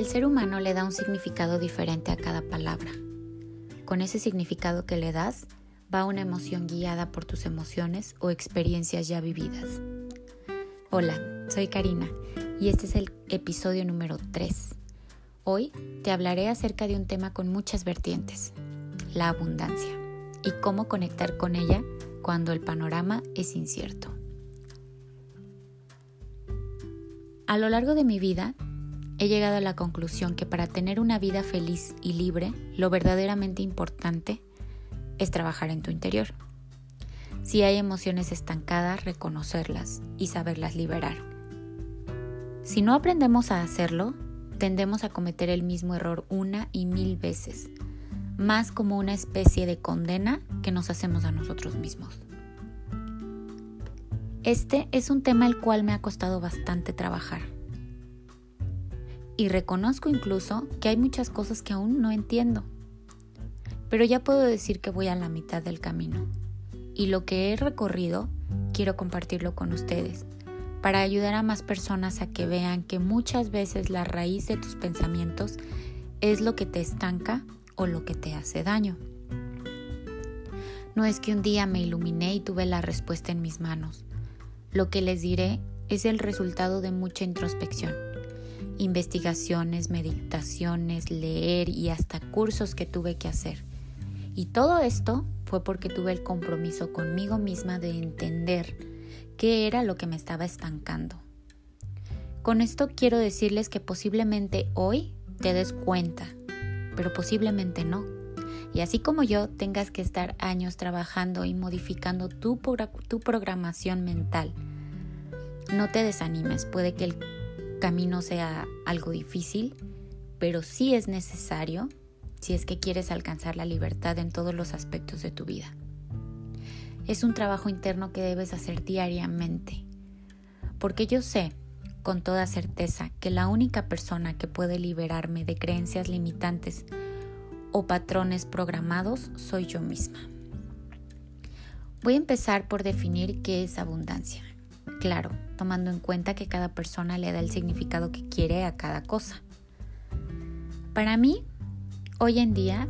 El ser humano le da un significado diferente a cada palabra. Con ese significado que le das, va una emoción guiada por tus emociones o experiencias ya vividas. Hola, soy Karina y este es el episodio número 3. Hoy te hablaré acerca de un tema con muchas vertientes, la abundancia, y cómo conectar con ella cuando el panorama es incierto. A lo largo de mi vida he llegado a la conclusión que para tener una vida feliz y libre, lo verdaderamente importante es trabajar en tu interior. Si hay emociones estancadas, reconocerlas y saberlas liberar. Si no aprendemos a hacerlo, tendemos a cometer el mismo error una y mil veces, más como una especie de condena que nos hacemos a nosotros mismos. Este es un tema el cual me ha costado bastante trabajar y reconozco incluso que hay muchas cosas que aún no entiendo. Pero ya puedo decir que voy a la mitad del camino. Y lo que he recorrido quiero compartirlo con ustedes, para ayudar a más personas a que vean que muchas veces la raíz de tus pensamientos es lo que te estanca o lo que te hace daño. No es que un día me iluminé y tuve la respuesta en mis manos. Lo que les diré es el resultado de mucha introspección investigaciones, meditaciones, leer y hasta cursos que tuve que hacer. Y todo esto fue porque tuve el compromiso conmigo misma de entender qué era lo que me estaba estancando. Con esto quiero decirles que posiblemente hoy te des cuenta, pero posiblemente no. Y así como yo, tengas que estar años trabajando y modificando tu, tu programación mental. No te desanimes, puede que el camino sea algo difícil, pero sí es necesario si es que quieres alcanzar la libertad en todos los aspectos de tu vida. Es un trabajo interno que debes hacer diariamente, porque yo sé con toda certeza que la única persona que puede liberarme de creencias limitantes o patrones programados soy yo misma. Voy a empezar por definir qué es abundancia. Claro, tomando en cuenta que cada persona le da el significado que quiere a cada cosa. Para mí, hoy en día,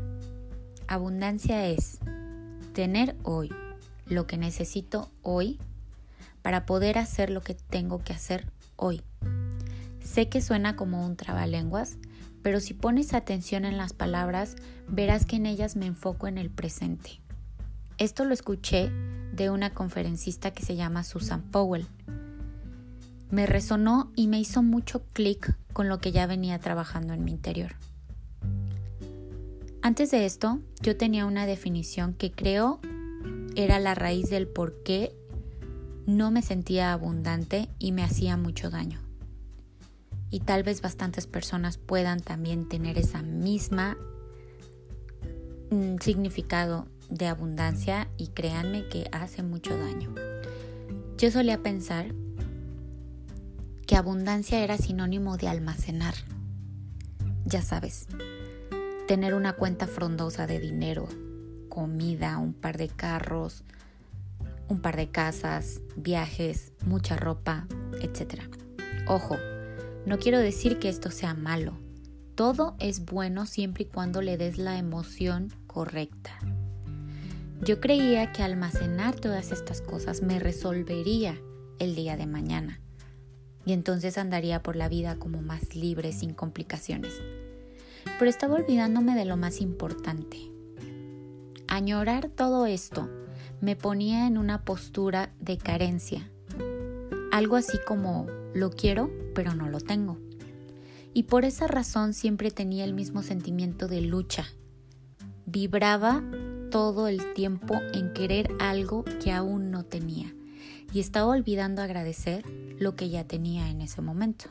abundancia es tener hoy lo que necesito hoy para poder hacer lo que tengo que hacer hoy. Sé que suena como un trabalenguas, pero si pones atención en las palabras, verás que en ellas me enfoco en el presente. Esto lo escuché de una conferencista que se llama Susan Powell. Me resonó y me hizo mucho clic con lo que ya venía trabajando en mi interior. Antes de esto, yo tenía una definición que creo era la raíz del por qué no me sentía abundante y me hacía mucho daño. Y tal vez bastantes personas puedan también tener esa misma mm, significado de abundancia y créanme que hace mucho daño. Yo solía pensar que abundancia era sinónimo de almacenar. Ya sabes, tener una cuenta frondosa de dinero, comida, un par de carros, un par de casas, viajes, mucha ropa, etc. Ojo, no quiero decir que esto sea malo. Todo es bueno siempre y cuando le des la emoción correcta. Yo creía que almacenar todas estas cosas me resolvería el día de mañana y entonces andaría por la vida como más libre sin complicaciones. Pero estaba olvidándome de lo más importante. Añorar todo esto me ponía en una postura de carencia, algo así como lo quiero pero no lo tengo. Y por esa razón siempre tenía el mismo sentimiento de lucha. Vibraba todo el tiempo en querer algo que aún no tenía y estaba olvidando agradecer lo que ya tenía en ese momento.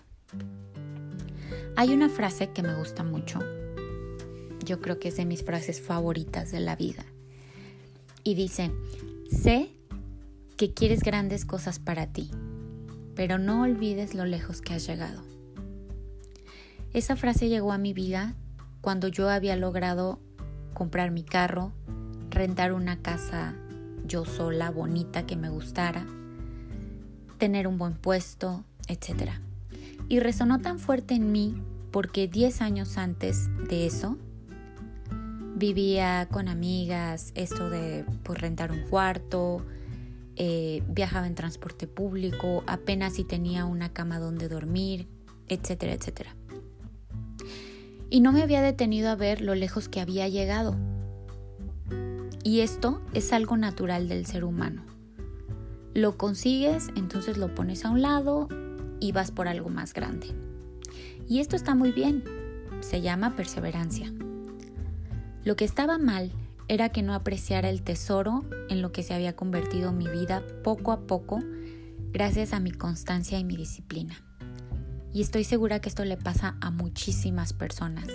Hay una frase que me gusta mucho, yo creo que es de mis frases favoritas de la vida, y dice, sé que quieres grandes cosas para ti, pero no olvides lo lejos que has llegado. Esa frase llegó a mi vida cuando yo había logrado comprar mi carro, rentar una casa yo sola, bonita, que me gustara, tener un buen puesto, etc. Y resonó tan fuerte en mí porque 10 años antes de eso vivía con amigas, esto de pues, rentar un cuarto, eh, viajaba en transporte público, apenas si tenía una cama donde dormir, etcétera, etcétera. Y no me había detenido a ver lo lejos que había llegado. Y esto es algo natural del ser humano. Lo consigues, entonces lo pones a un lado y vas por algo más grande. Y esto está muy bien, se llama perseverancia. Lo que estaba mal era que no apreciara el tesoro en lo que se había convertido mi vida poco a poco gracias a mi constancia y mi disciplina. Y estoy segura que esto le pasa a muchísimas personas.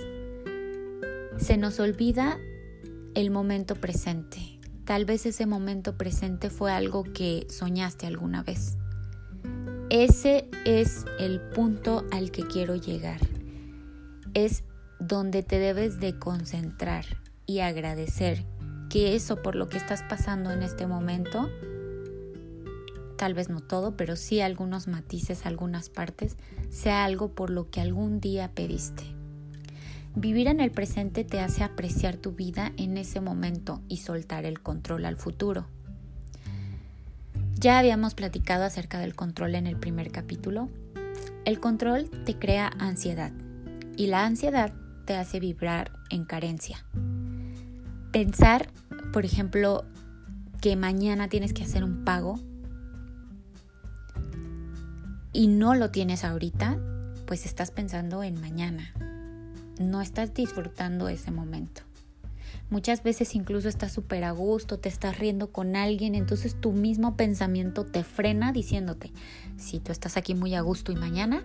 Se nos olvida el momento presente. Tal vez ese momento presente fue algo que soñaste alguna vez. Ese es el punto al que quiero llegar. Es donde te debes de concentrar y agradecer que eso por lo que estás pasando en este momento, tal vez no todo, pero sí algunos matices, algunas partes, sea algo por lo que algún día pediste. Vivir en el presente te hace apreciar tu vida en ese momento y soltar el control al futuro. Ya habíamos platicado acerca del control en el primer capítulo. El control te crea ansiedad y la ansiedad te hace vibrar en carencia. Pensar, por ejemplo, que mañana tienes que hacer un pago y no lo tienes ahorita, pues estás pensando en mañana. No estás disfrutando ese momento. Muchas veces incluso estás súper a gusto, te estás riendo con alguien, entonces tu mismo pensamiento te frena diciéndote, si tú estás aquí muy a gusto y mañana,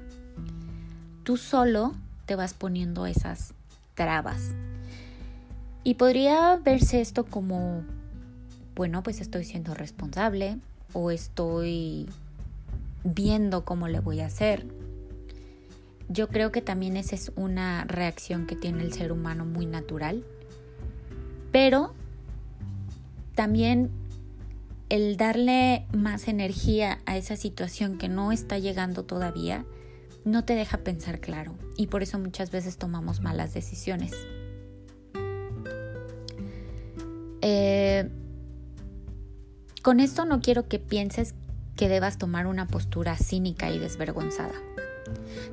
tú solo te vas poniendo esas trabas, y podría verse esto como, bueno, pues estoy siendo responsable o estoy viendo cómo le voy a hacer. Yo creo que también esa es una reacción que tiene el ser humano muy natural. Pero también el darle más energía a esa situación que no está llegando todavía no te deja pensar claro y por eso muchas veces tomamos malas decisiones. Eh, con esto no quiero que pienses que debas tomar una postura cínica y desvergonzada,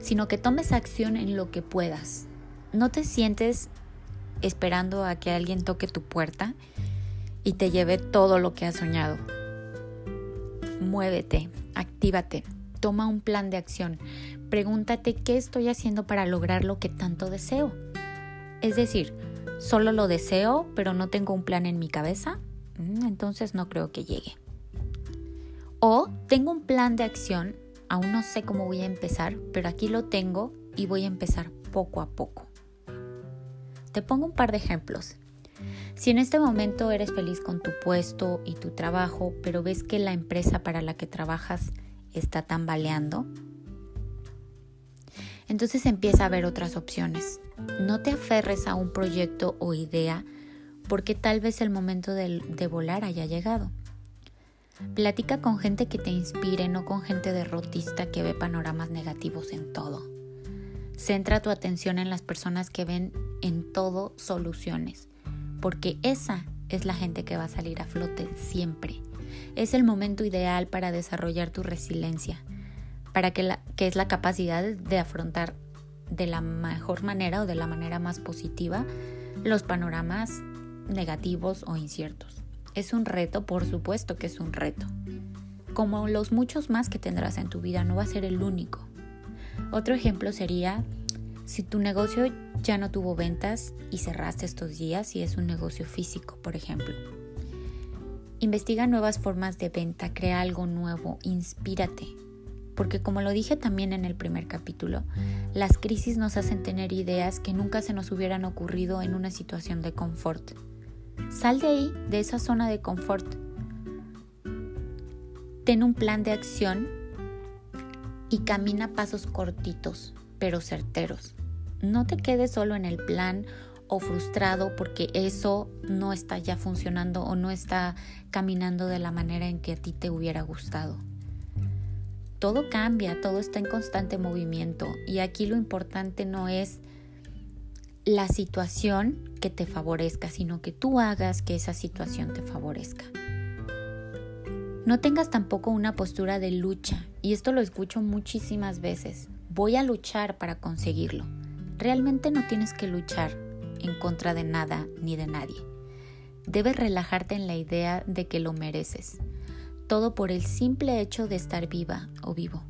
sino que tomes acción en lo que puedas. No te sientes esperando a que alguien toque tu puerta y te lleve todo lo que has soñado. Muévete, actívate, toma un plan de acción, pregúntate qué estoy haciendo para lograr lo que tanto deseo. Es decir, solo lo deseo, pero no tengo un plan en mi cabeza, mm, entonces no creo que llegue. O tengo un plan de acción, aún no sé cómo voy a empezar, pero aquí lo tengo y voy a empezar poco a poco. Te pongo un par de ejemplos. Si en este momento eres feliz con tu puesto y tu trabajo, pero ves que la empresa para la que trabajas está tambaleando, entonces empieza a ver otras opciones. No te aferres a un proyecto o idea porque tal vez el momento de, volar haya llegado. Platica con gente que te inspire, no con gente derrotista que ve panoramas negativos en todo. Centra tu atención en las personas que ven en todo soluciones, porque esa es la gente que va a salir a flote siempre. Es el momento ideal para desarrollar tu resiliencia, para que, que es la capacidad de afrontar de la mejor manera o de la manera más positiva los panoramas negativos o inciertos. Es un reto, por supuesto que es un reto. Como los muchos más que tendrás en tu vida, no va a ser el único. Otro ejemplo sería si tu negocio ya no tuvo ventas y cerraste estos días y es un negocio físico, por ejemplo. Investiga nuevas formas de venta, crea algo nuevo, inspírate, porque como lo dije también en el primer capítulo, las crisis nos hacen tener ideas que nunca se nos hubieran ocurrido en una situación de confort. Sal de ahí, de esa zona de confort. Ten un plan de acción y camina pasos cortitos, pero certeros. No te quedes solo en el plan o frustrado porque eso no está ya funcionando o no está caminando de la manera en que a ti te hubiera gustado. todo cambia, todo está en constante movimiento y aquí lo importante no es la situación que te favorezca, sino que tú hagas que esa situación te favorezca. No tengas tampoco una postura de lucha, y esto lo escucho muchísimas veces. Voy a luchar para conseguirlo. Realmente no tienes que luchar en contra de nada ni de nadie. Debes relajarte en la idea de que lo mereces, todo por el simple hecho de estar viva o vivo.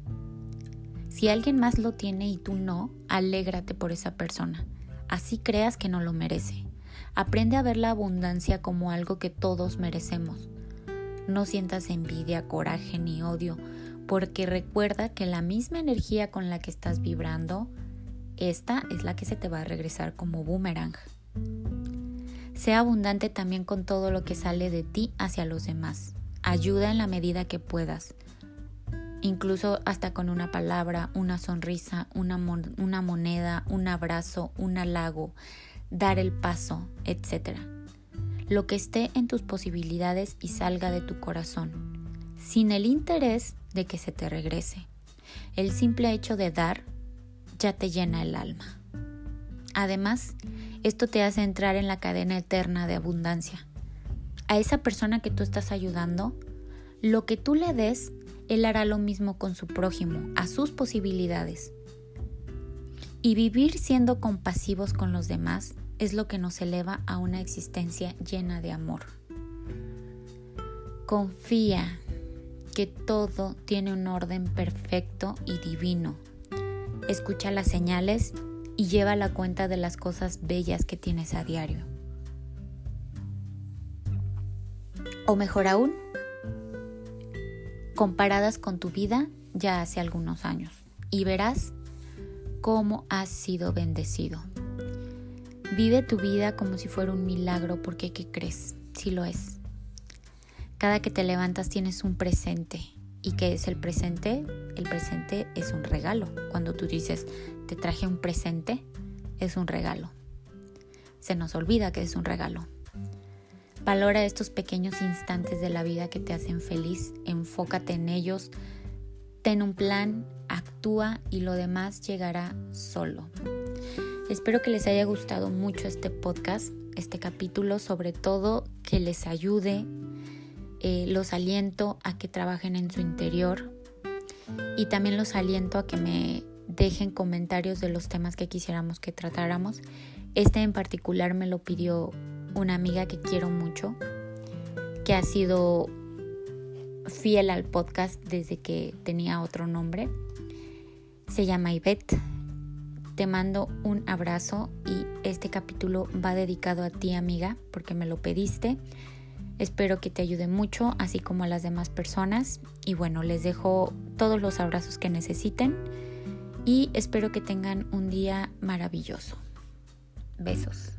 Si alguien más lo tiene y tú no, alégrate por esa persona así creas que no lo merece. Aprende a ver la abundancia como algo que todos merecemos. No sientas envidia, coraje ni odio, porque recuerda que la misma energía con la que estás vibrando, esta es la que se te va a regresar como boomerang. Sea abundante también con todo lo que sale de ti hacia los demás. Ayuda en la medida que puedas incluso hasta con una palabra, una sonrisa, una, moneda, un abrazo, un halago, dar el paso, etc. Lo que esté en tus posibilidades y salga de tu corazón, sin el interés de que se te regrese. El simple hecho de dar ya te llena el alma. Además, esto te hace entrar en la cadena eterna de abundancia. A esa persona que tú estás ayudando, lo que tú le des él hará lo mismo con su prójimo, a sus posibilidades. Y vivir siendo compasivos con los demás es lo que nos eleva a una existencia llena de amor. Confía que todo tiene un orden perfecto y divino. Escucha las señales y lleva la cuenta de las cosas bellas que tienes a diario. O mejor aún, comparadas con tu vida ya hace algunos años y verás cómo has sido bendecido. Vive tu vida como si fuera un milagro porque ¿qué crees? Sí lo es. Cada que te levantas tienes un presente. ¿Y qué es el presente? El presente es un regalo. Cuando tú dices, te traje un presente, es un regalo. Se nos olvida que es un regalo. Valora estos pequeños instantes de la vida que te hacen feliz, enfócate en ellos, ten un plan, actúa y lo demás llegará solo. Espero que les haya gustado mucho este podcast, este capítulo, sobre todo que les ayude, eh, los aliento a que trabajen en su interior y también los aliento a que me dejen comentarios de los temas que quisiéramos que tratáramos. Este en particular me lo pidió una amiga que quiero mucho, que ha sido fiel al podcast desde que tenía otro nombre. Se llama Ivette. Te mando un abrazo y este capítulo va dedicado a ti amiga porque me lo pediste. Espero que te ayude mucho, así como a las demás personas. Y bueno, les dejo todos los abrazos que necesiten y espero que tengan un día maravilloso. Besos.